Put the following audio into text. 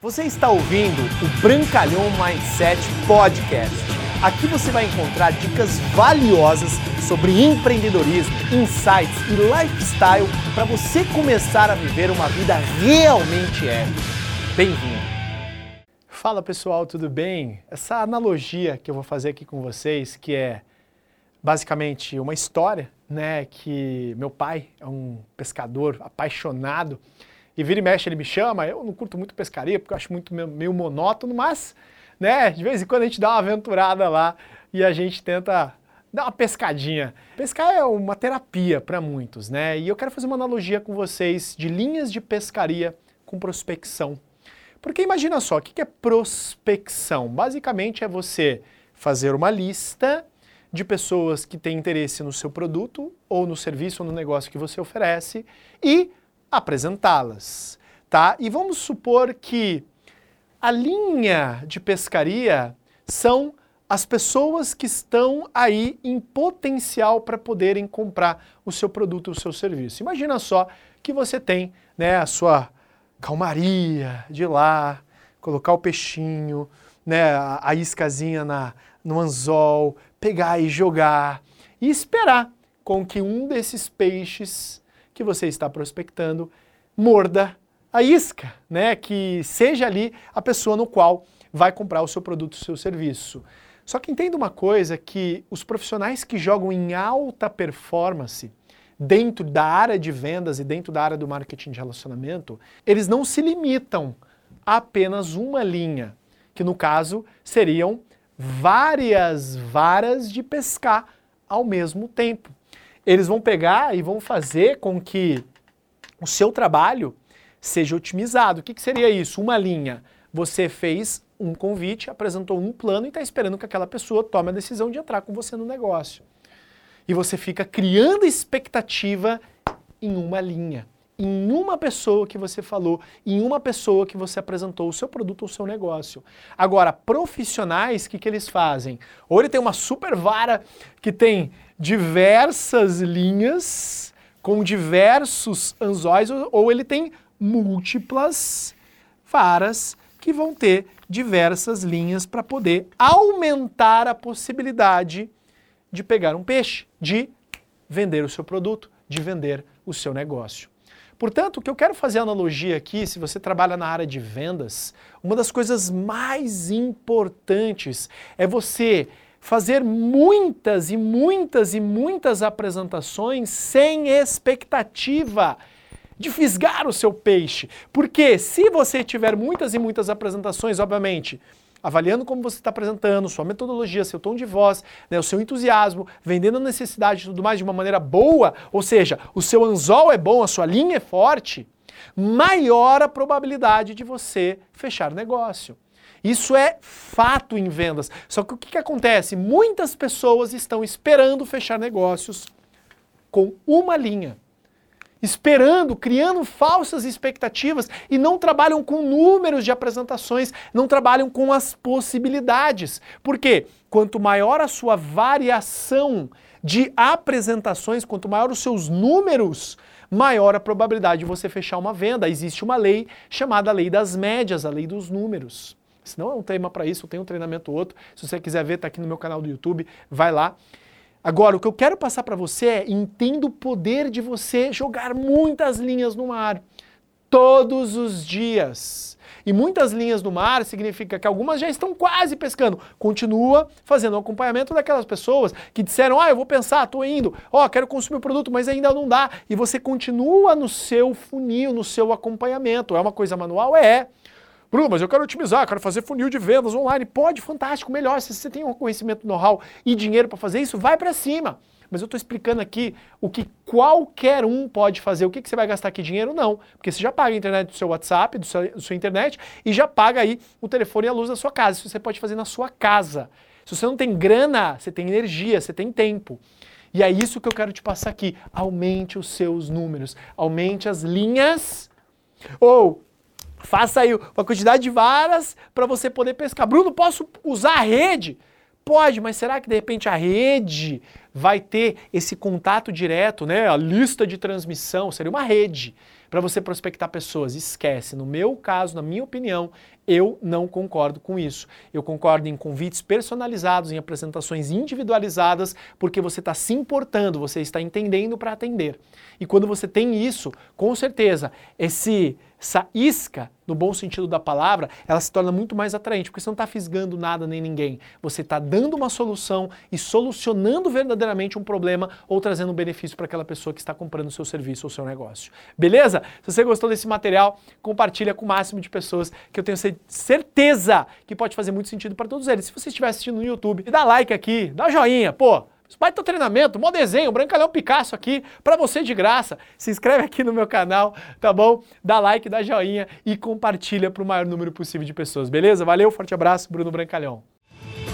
Você está ouvindo o Brancalhão Mindset Podcast. Aqui você vai encontrar dicas valiosas sobre empreendedorismo, insights e lifestyle para você começar a viver uma vida realmente épica. Bem-vindo! Fala pessoal, tudo bem? Essa analogia que eu vou fazer aqui com vocês, que é basicamente uma história, né, que meu pai é um pescador apaixonado e vira e mexe ele me chama, eu não curto muito pescaria porque eu acho muito meio monótono, mas, né, de vez em quando a gente dá uma aventurada lá e a gente tenta dar uma pescadinha. Pescar é uma terapia para muitos, né? E eu quero fazer uma analogia com vocês de linhas de pescaria com prospecção. Porque imagina só, o que é prospecção? Basicamente é você fazer uma lista de pessoas que têm interesse no seu produto ou no serviço ou no negócio que você oferece e apresentá-las, tá? E vamos supor que a linha de pescaria são as pessoas que estão aí em potencial para poderem comprar o seu produto, o seu serviço. Imagina só que você tem, né, a sua calmaria de ir lá, colocar o peixinho, né, a, a iscazinha na, no anzol, pegar e jogar e esperar com que um desses peixes que você está prospectando morda a isca, né? Que seja ali a pessoa no qual vai comprar o seu produto, o seu serviço. Só que entenda uma coisa que os profissionais que jogam em alta performance dentro da área de vendas e dentro da área do marketing de relacionamento, eles não se limitam a apenas uma linha, que no caso seriam várias varas de pescar ao mesmo tempo eles vão pegar e vão fazer com que o seu trabalho seja otimizado. O que, que seria isso? Uma linha. Você fez um convite, apresentou um plano e está esperando que aquela pessoa tome a decisão de entrar com você no negócio. E você fica criando expectativa em uma linha, em uma pessoa que você falou, em uma pessoa que você apresentou o seu produto ou o seu negócio. Agora, profissionais, o que, que eles fazem? Ou ele tem uma super vara que tem diversas linhas com diversos anzóis, ou ele tem múltiplas varas que vão ter diversas linhas para poder aumentar a possibilidade de pegar um peixe, de vender o seu produto, de vender o seu negócio. Portanto, o que eu quero fazer analogia aqui, se você trabalha na área de vendas, uma das coisas mais importantes é você fazer muitas e muitas e muitas apresentações sem expectativa de fisgar o seu peixe. Porque se você tiver muitas e muitas apresentações, obviamente, avaliando como você está apresentando, sua metodologia, seu tom de voz, né, o seu entusiasmo, vendendo a necessidade e tudo mais de uma maneira boa, ou seja, o seu anzol é bom, a sua linha é forte, maior a probabilidade de você fechar negócio. Isso é fato em vendas. Só que o que, que acontece? Muitas pessoas estão esperando fechar negócios com uma linha. Esperando, criando falsas expectativas e não trabalham com números de apresentações, não trabalham com as possibilidades. Por quê? Quanto maior a sua variação de apresentações, quanto maior os seus números, maior a probabilidade de você fechar uma venda. Existe uma lei chamada lei das médias, a lei dos números. Se não é um tema para isso, eu tenho um treinamento outro. Se você quiser ver, está aqui no meu canal do YouTube, vai lá. Agora, o que eu quero passar para você é entenda o poder de você jogar muitas linhas no mar todos os dias. E muitas linhas no mar significa que algumas já estão quase pescando. Continua fazendo o acompanhamento daquelas pessoas que disseram: "Ah, eu vou pensar, estou indo. Ó, oh, quero consumir o produto, mas ainda não dá". E você continua no seu funil, no seu acompanhamento. É uma coisa manual, é. Bruno, mas eu quero otimizar, quero fazer funil de vendas online. Pode, fantástico, melhor. Se você tem um conhecimento, know-how e dinheiro para fazer isso, vai para cima. Mas eu estou explicando aqui o que qualquer um pode fazer. O que, que você vai gastar aqui dinheiro? Não. Porque você já paga a internet do seu WhatsApp, do seu, do sua internet, e já paga aí o telefone e a luz da sua casa. Isso você pode fazer na sua casa. Se você não tem grana, você tem energia, você tem tempo. E é isso que eu quero te passar aqui. Aumente os seus números, aumente as linhas. Ou Faça aí uma quantidade de varas para você poder pescar. Bruno, posso usar a rede? Pode, mas será que de repente a rede vai ter esse contato direto, né? A lista de transmissão seria uma rede. para você prospectar pessoas. Esquece. No meu caso, na minha opinião, eu não concordo com isso. Eu concordo em convites personalizados, em apresentações individualizadas, porque você está se importando, você está entendendo para atender. E quando você tem isso, com certeza, esse essa isca, no bom sentido da palavra, ela se torna muito mais atraente, porque você não está fisgando nada nem ninguém. Você está dando uma solução e solucionando verdadeiramente um problema ou trazendo um benefício para aquela pessoa que está comprando o seu serviço ou seu negócio. Beleza? Se você gostou desse material, compartilha com o máximo de pessoas que eu tenho certeza que pode fazer muito sentido para todos eles. Se você estiver assistindo no YouTube, dá like aqui, dá joinha, pô! Baita treinamento, mó desenho, Brancalhão Picasso aqui para você de graça. Se inscreve aqui no meu canal, tá bom? Dá like, dá joinha e compartilha para o maior número possível de pessoas, beleza? Valeu, forte abraço, Bruno Brancalhão.